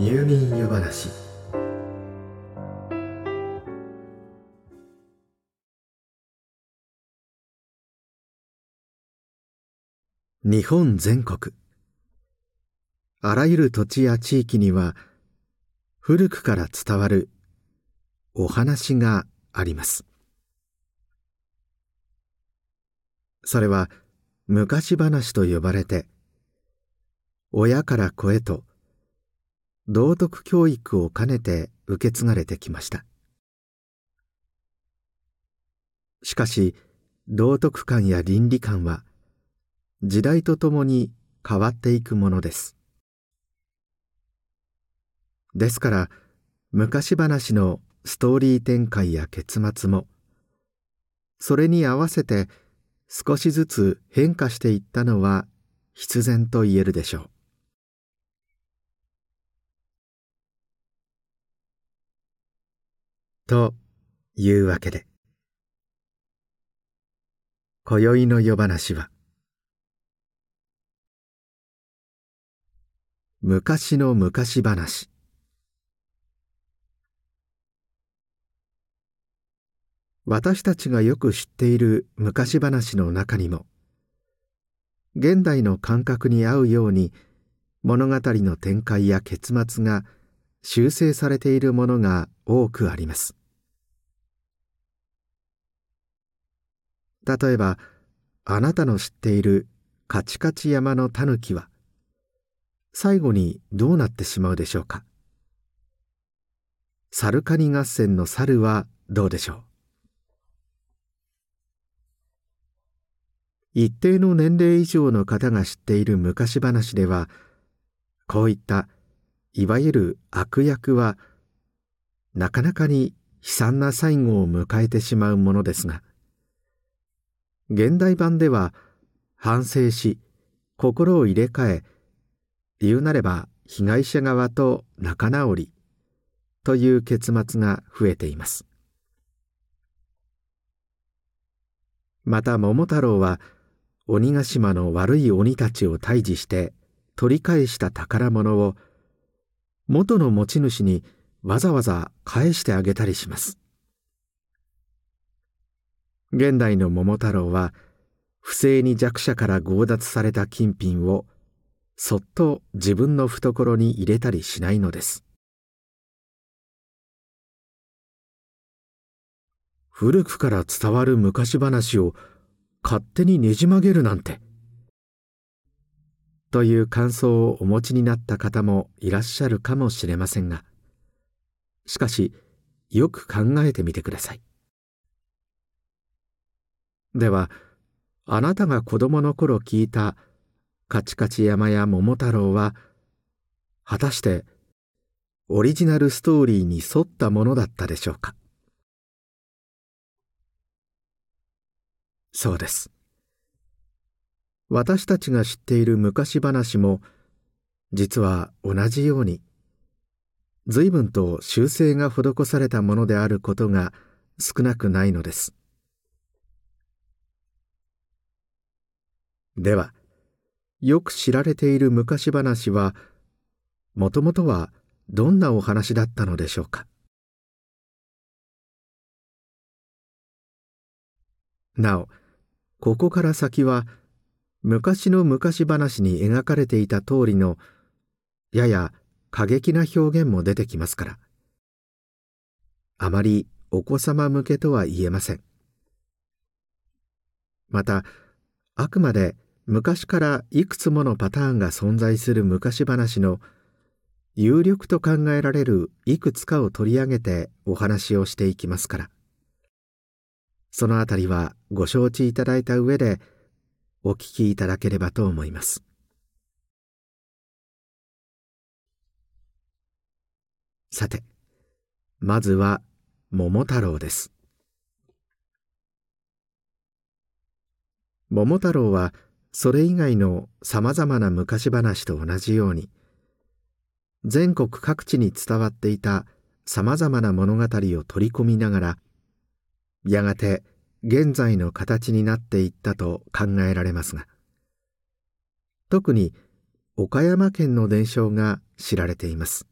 入眠湯話。日本全国。あらゆる土地や地域には古くから伝わるお話があります。それは昔話と呼ばれて親から子へと道徳教育を兼ねて受け継がれてきました。しかし道徳観や倫理観は時代とともに変わっていくものです。ですから昔話のストーリー展開や結末もそれに合わせて少しずつ変化していったのは必然と言えるでしょう。というわけで。今宵の夜話は。昔の昔話。私たちがよく知っている昔話の中にも現代の感覚に合うように物語の展開や結末が修正されているものが多くあります。例えばあなたの知っているカチカチ山のタヌキは最後にどうなってしまうでしょうか？サルカニ合戦の猿はどうでしょう？一定の年齢以上の方が知っている昔話ではこういったいわゆる悪役はなかなかに悲惨な最後を迎えてしまうものですが現代版では反省し心を入れ替え言うなれば被害者側と仲直りという結末が増えています。また桃太郎は鬼ヶ島の悪い鬼たちを退治して取り返した宝物を元の持ち主にわざわざ返してあげたりします。現代の桃太郎は不正に弱者から強奪された金品をそっと自分の懐に入れたりしないのです。古くから伝わる昔話を勝手にねじ曲げるなんて。という感想をお持ちになった方もいらっしゃるかもしれませんがしかしよく考えてみてください。ではあなたが子供の頃聞いたカチカチ山や桃太郎は果たしてオリジナルストーリーに沿ったものだったでしょうか？そうです。私たちが知っている昔話も実は同じように随分と修正が施されたものであることが少なくないのです。ではよく知られている昔話はもともとはどんなお話だったのでしょうか？なおここから先は昔の昔話に描かれていた通りのやや過激な表現も出てきますからあまりお子様向けとは言えません。またあくまで昔からいくつものパターンが存在する昔話の有力と考えられるいくつかを取り上げてお話をしていきますから。そのあたりはご承知いただいた上でお聞きいただければと思います。さてまずは桃太郎です。桃太郎はそれ以外のさまざまな昔話と同じように全国各地に伝わっていたさまざまな物語を取り込みながらやがて現在の形になっていったと考えられますが特に岡山県の伝承が知られています。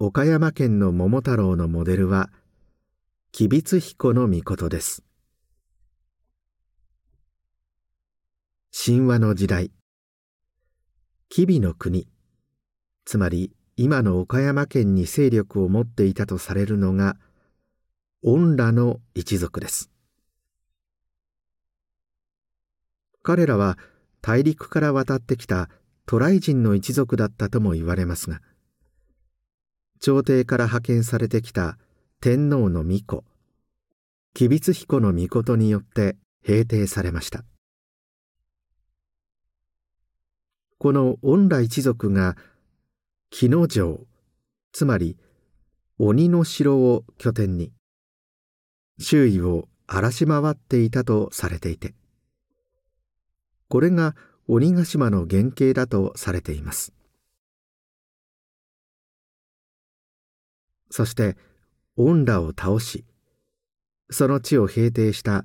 岡山県の桃太郎のモデルは吉備津彦の御事です。神話の時代。吉備の国。つまり今の岡山県に勢力を持っていたとされるのが恩羅の一族です。彼らは大陸から渡ってきた渡来人の一族だったとも言われますが朝廷から派遣されてきた天皇の御子吉備津彦の御によって平定されました。この恩来一族が木の城つまり鬼の城を拠点に周囲を荒らし回っていたとされていてこれが鬼ヶ島の原型だとされています。そして恩羅を倒しその地を平定した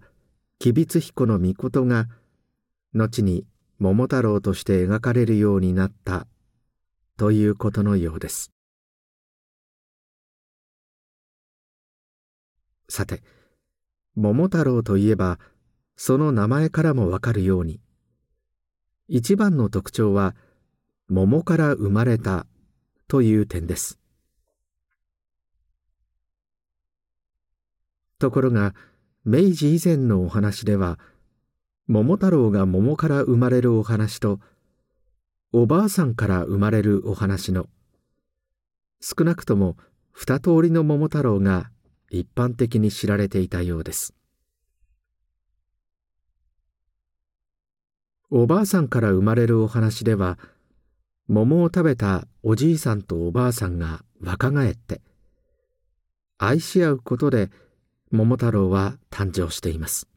吉備津彦の命が後に桃太郎として描かれるようになったということのようです。さて桃太郎といえばその名前からもわかるように一番の特徴は桃から生まれたという点です。ところが明治以前のお話では桃太郎が桃から生まれるお話とおばあさんから生まれるお話の少なくとも二通りの桃太郎が一般的に知られていたようです。おばあさんから生まれるお話では桃を食べたおじいさんとおばあさんが若返って愛し合うことで桃太郎は誕生しています。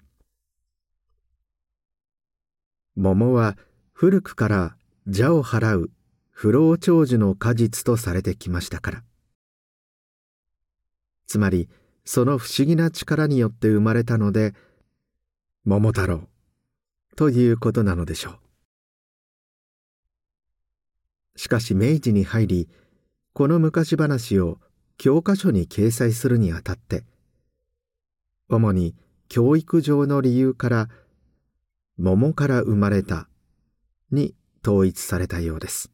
桃は古くから邪を払う不老長寿の果実とされてきましたから。つまりその不思議な力によって生まれたので桃太郎ということなのでしょう。しかし明治に入りこの昔話を教科書に掲載するにあたって主に教育上の理由から桃から生まれたに統一されたようです。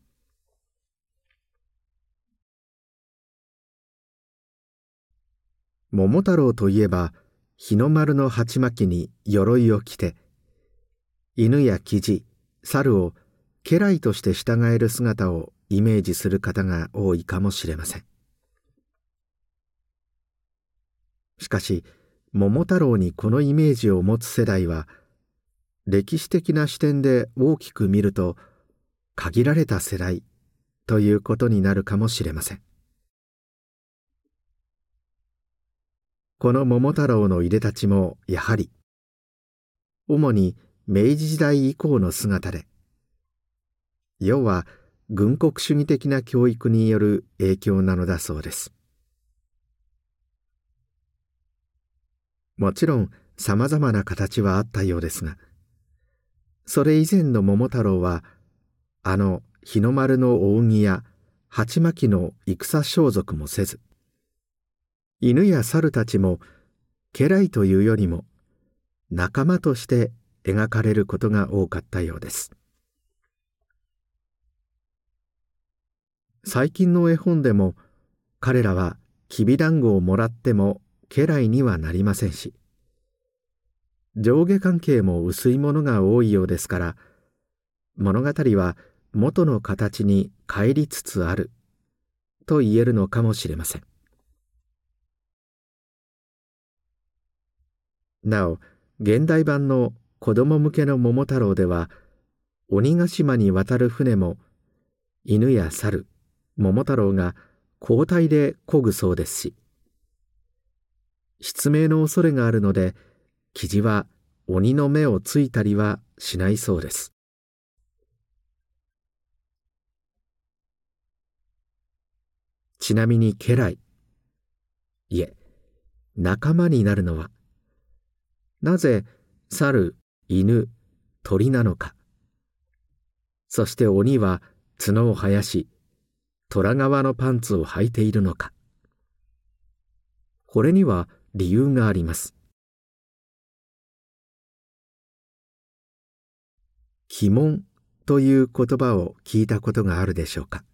桃太郎といえば日の丸の鉢巻きに鎧を着て犬やキジ猿を家来として従える姿をイメージする方が多いかもしれません。しかし桃太郎にこのイメージを持つ世代は歴史的な視点で大きく見ると限られた世代ということになるかもしれません。この桃太郎のいでたちもやはり主に明治時代以降の姿で要は軍国主義的な教育による影響なのだそうです。もちろんさまざまな形はあったようですがそれ以前の桃太郎はあの日の丸の扇や鉢巻きの戦装束もせず犬や猿たちも家来というよりも仲間として描かれることが多かったようです。最近の絵本でも彼らはきびだんごをもらっても家来にはなりませんし上下関係も薄いものが多いようですから物語は元の形に帰りつつあると言えるのかもしれません。なお現代版の子供向けの桃太郎では鬼ヶ島に渡る船も犬や猿桃太郎が交代で漕ぐそうですし失明の恐れがあるので生地は鬼の目をついたりはしないそうです。ちなみに家来いえ仲間になるのはなぜ猿犬鳥なのか。そして鬼は角を生やし虎革のパンツを履いているのか。これには理由があります。鬼門という言葉を聞いたことがあるでしょうか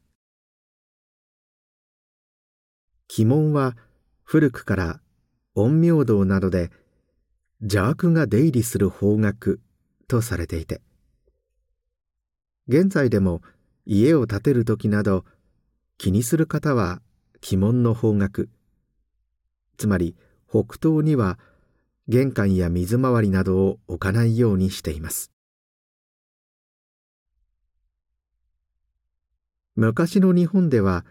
鬼門は古くから陰陽道などで邪悪が出入りする方角とされていて現在でも家を建てる時など気にする方は鬼門の方角。つまり北東には玄関や水回りなどを置かないようにしています。昔の日本では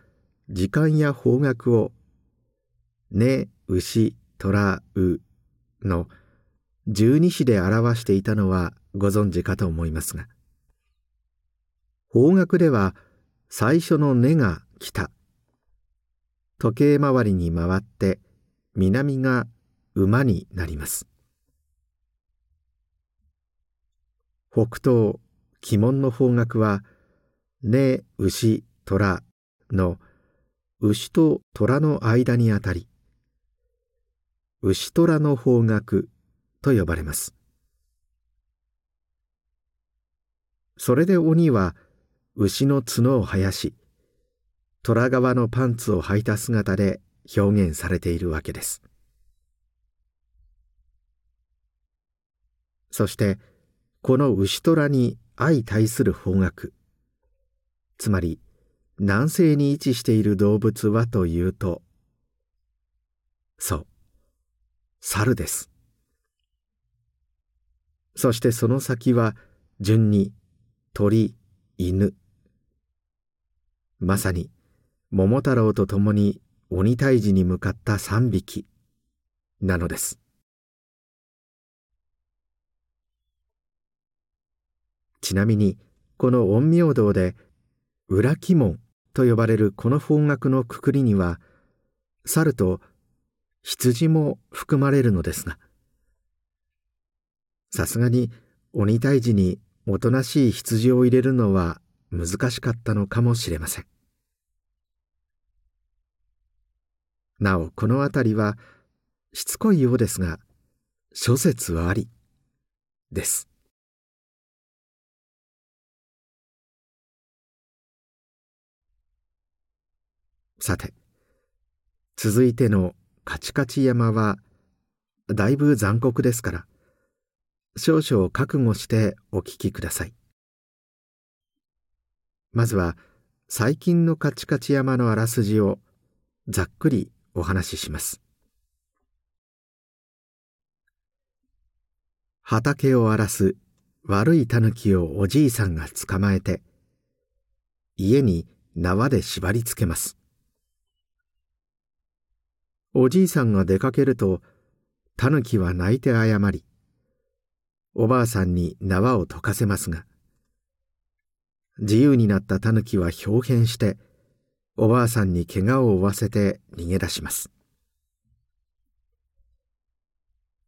時間や方角を「ね」「牛」「虎」「う」の十二支で表していたのはご存知かと思いますが。方角では最初の「根」が北時計回りに回って南が馬になります。北東鬼門の方角は「ね牛虎の牛と虎の間にあたり牛虎の方角と呼ばれます。それで鬼は牛の角を生やし虎側のパンツを履いた姿で表現されているわけです。そしてこの牛虎に相対する方角つまり南西に位置している動物はというとそう猿です。そしてその先は順に鳥犬。まさに桃太郎と共に鬼退治に向かった三匹なのです。ちなみにこの陰陽道で裏鬼門と呼ばれるこの方角のくくりには猿と羊も含まれるのですがさすがに鬼退治におとなしい羊を入れるのは難しかったのかもしれません。なおこの辺りはしつこいようですが諸説ありです。さて続いてのカチカチ山はだいぶ残酷ですから少々覚悟してお聞きください。まずは最近のカチカチ山のあらすじをざっくりお話しします。畑を荒らす悪い狸をおじいさんが捕まえて家に縄で縛り付けます。おじいさんが出かけるとタヌキは泣いて謝りおばあさんに縄を解かせますが自由になったタヌキは表変しておばあさんに怪我を負わせて逃げ出します。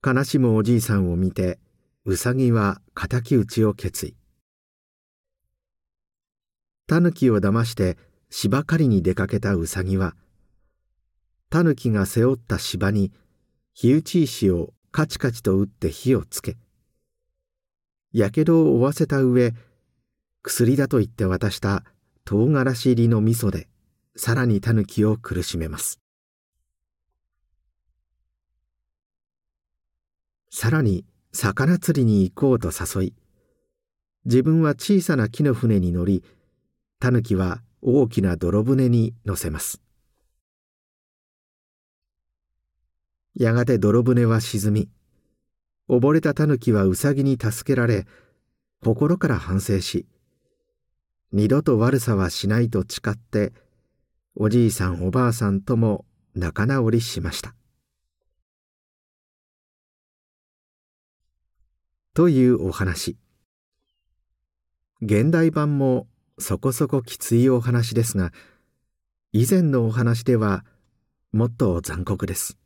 悲しむおじいさんを見てウサギは敵討ちを決意。タヌキを騙して芝刈りに出かけたウサギは「タヌキが背負った芝に火打ち石をカチカチと打って火をつけやけどを負わせた上薬だと言って渡した唐辛子入りの味噌でさらにタヌキを苦しめます。さらに魚釣りに行こうと誘い自分は小さな木の船に乗りタヌキは大きな泥船に乗せます。やがて泥船は沈み溺れたタヌキはウサギに助けられ心から反省し二度と悪さはしないと誓っておじいさんおばあさんとも仲直りしました。というお話。現代版もそこそこきついお話ですが以前のお話ではもっと残酷です。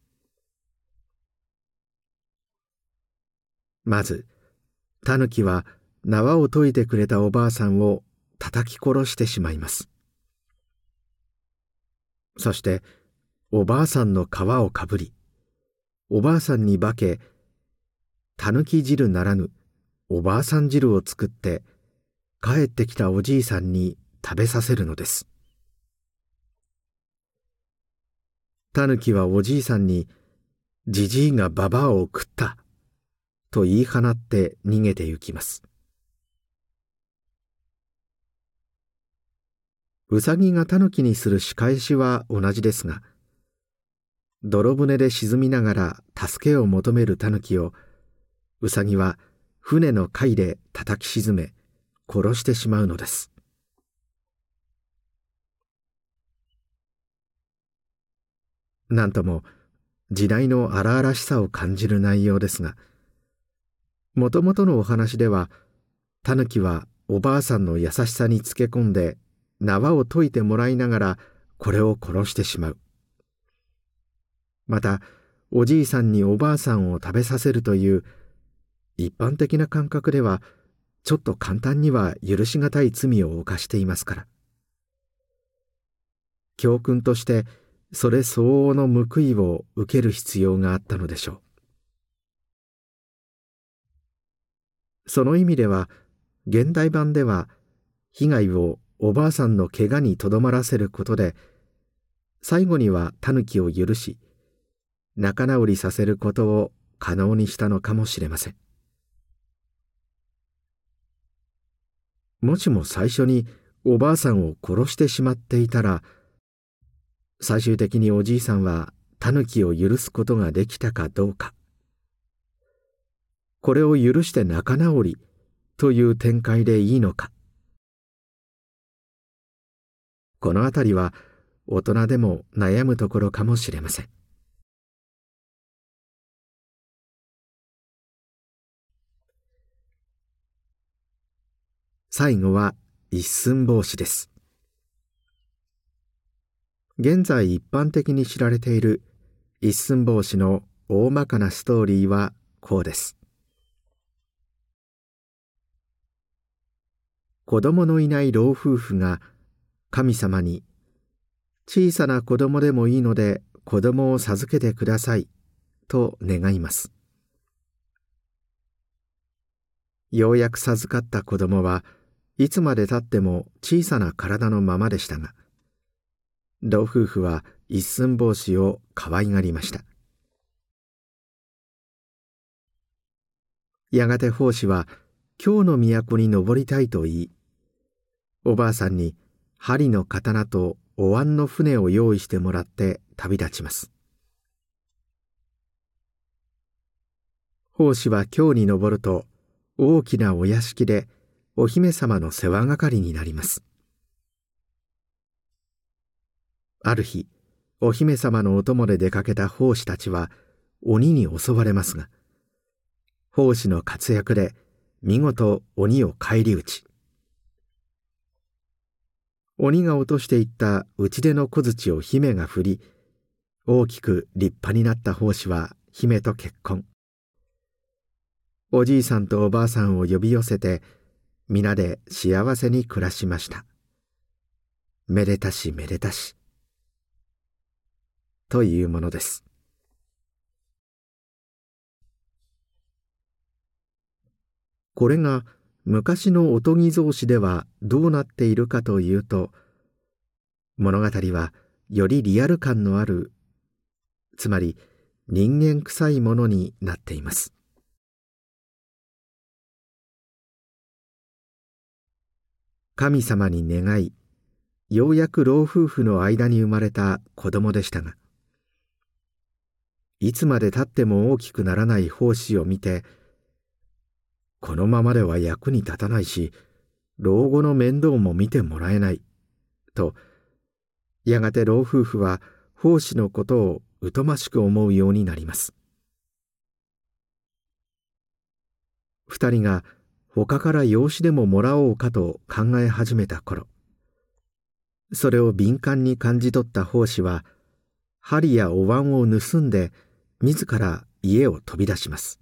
まずタヌキは縄を解いてくれたおばあさんを叩き殺してしまいます。そしておばあさんの皮をかぶりおばあさんに化けたぬき汁ならぬおばあさん汁を作って帰ってきたおじいさんに食べさせるのです。たぬきはおじいさんに「じじいがばばあを食った」と言い放って逃げて行きます。うさぎがタヌキにする仕返しは同じですが泥船で沈みながら助けを求めるタヌキをうさぎは船の貝で叩き沈め殺してしまうのです。なんとも時代の荒々しさを感じる内容ですがもともとのお話ではタヌキはおばあさんの優しさにつけ込んで縄を解いてもらいながらこれを殺してしまう。またおじいさんにおばあさんを食べさせるという一般的な感覚ではちょっと簡単には許し難い罪を犯していますから。教訓としてそれ相応の報いを受ける必要があったのでしょう。その意味では現代版では被害をおばあさんの怪我にとどまらせることで最後にはタヌキを許し仲直りさせることを可能にしたのかもしれません。もしも最初におばあさんを殺してしまっていたら最終的におじいさんはタヌキを許すことができたかどうか。これを許して仲直りという展開でいいのか。この辺りは大人でも悩むところかもしれません。最後は一寸法師です。現在一般的に知られている一寸法師の大まかなストーリーはこうです。子供のいない老夫婦が神様に小さな子供でもいいので子供を授けてくださいと願います。ようやく授かった子供はいつまでたっても小さな体のままでしたが老夫婦は一寸法師を可愛がりました。やがて法師は京の都に登りたいと言いおばあさんに針の刀とお椀の船を用意してもらって旅立ちます。法師は京に登ると大きなお屋敷でお姫様の世話係になります。ある日お姫様のお供で出かけた法師たちは鬼に襲われますが法師の活躍で見事鬼を返り討ち。鬼が落としていった打ち出の小槌を姫が振り大きく立派になった法師は姫と結婚。おじいさんとおばあさんを呼び寄せて皆で幸せに暮らしました。めでたしめでたし。というものです。これが昔のおとぎ草子ではどうなっているかというと物語はよりリアル感のあるつまり人間臭いものになっています。神様に願いようやく老夫婦の間に生まれた子供でしたがいつまでたっても大きくならない奉仕を見てこのままでは役に立たないし老後の面倒も見てもらえない。とやがて老夫婦は奉仕のことを疎ましく思うようになります。二人が他から養子でももらおうかと考え始めた頃それを敏感に感じ取った奉仕は針やお椀を盗んで自ら家を飛び出します。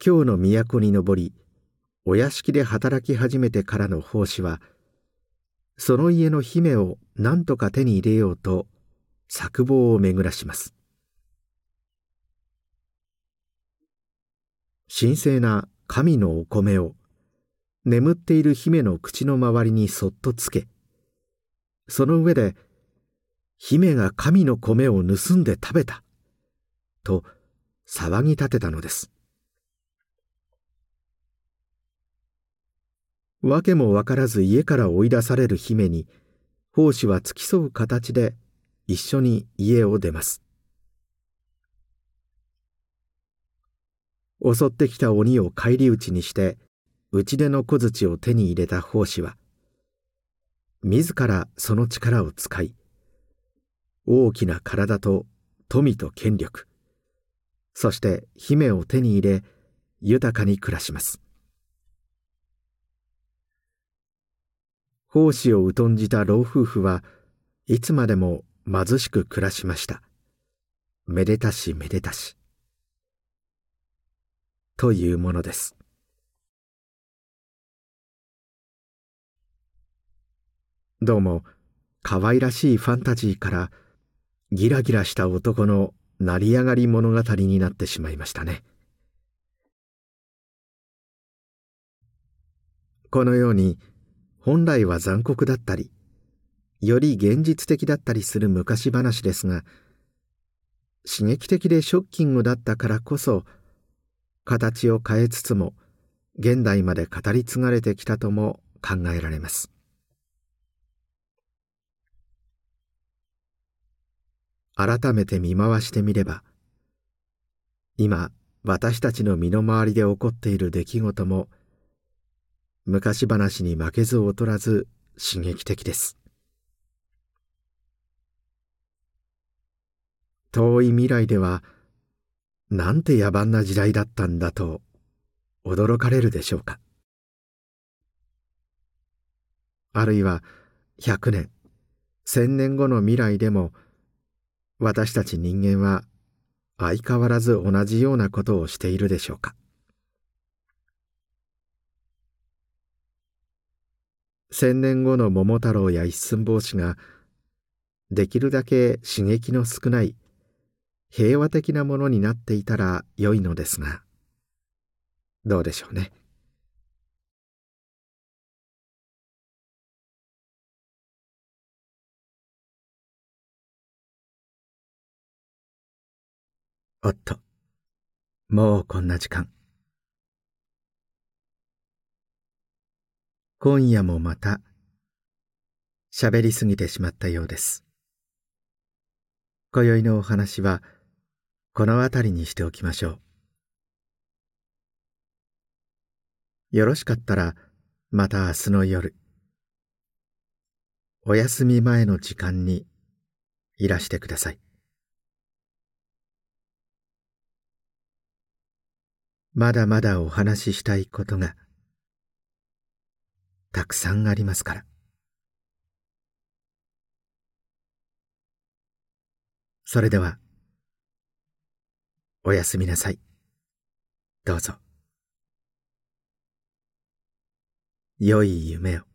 京の都に登りお屋敷で働き始めてからの奉仕はその家の姫を何とか手に入れようと策謀を巡らします。神聖な神のお米を眠っている姫の口の周りにそっとつけその上で姫が神の米を盗んで食べたと騒ぎ立てたのです。訳も分からず家から追い出される姫に奉仕は付き添う形で一緒に家を出ます。襲ってきた鬼を返り討ちにして打出の小槌を手に入れた奉仕は自らその力を使い大きな体と富と権力そして姫を手に入れ豊かに暮らします。奉仕を疎んじた老夫婦はいつまでも貧しく暮らしました。めでたしめでたし。というものです。どうも可愛らしいファンタジーからギラギラした男の成り上がり物語になってしまいましたね。このように本来は残酷だったりより現実的だったりする昔話ですが刺激的でショッキングだったからこそ形を変えつつも現代まで語り継がれてきたとも考えられます。改めて見回してみれば今私たちの身の回りで起こっている出来事も昔話に負けず劣らず刺激的です。遠い未来ではなんて野蛮な時代だったんだと驚かれるでしょうか。あるいは100年1000年後の未来でも私たち人間は相変わらず同じようなことをしているでしょうか。千年後の桃太郎や一寸法師ができるだけ刺激の少ない平和的なものになっていたら良いのですがどうでしょうね。おっともうこんな時間。今夜もまた喋りすぎてしまったようです。今宵のお話はこの辺りにしておきましょう。よろしかったらまた明日の夜お休み前の時間にいらしてください。まだまだお話ししたいことがたくさんありますから。それではおやすみなさい。どうぞ。良い夢を。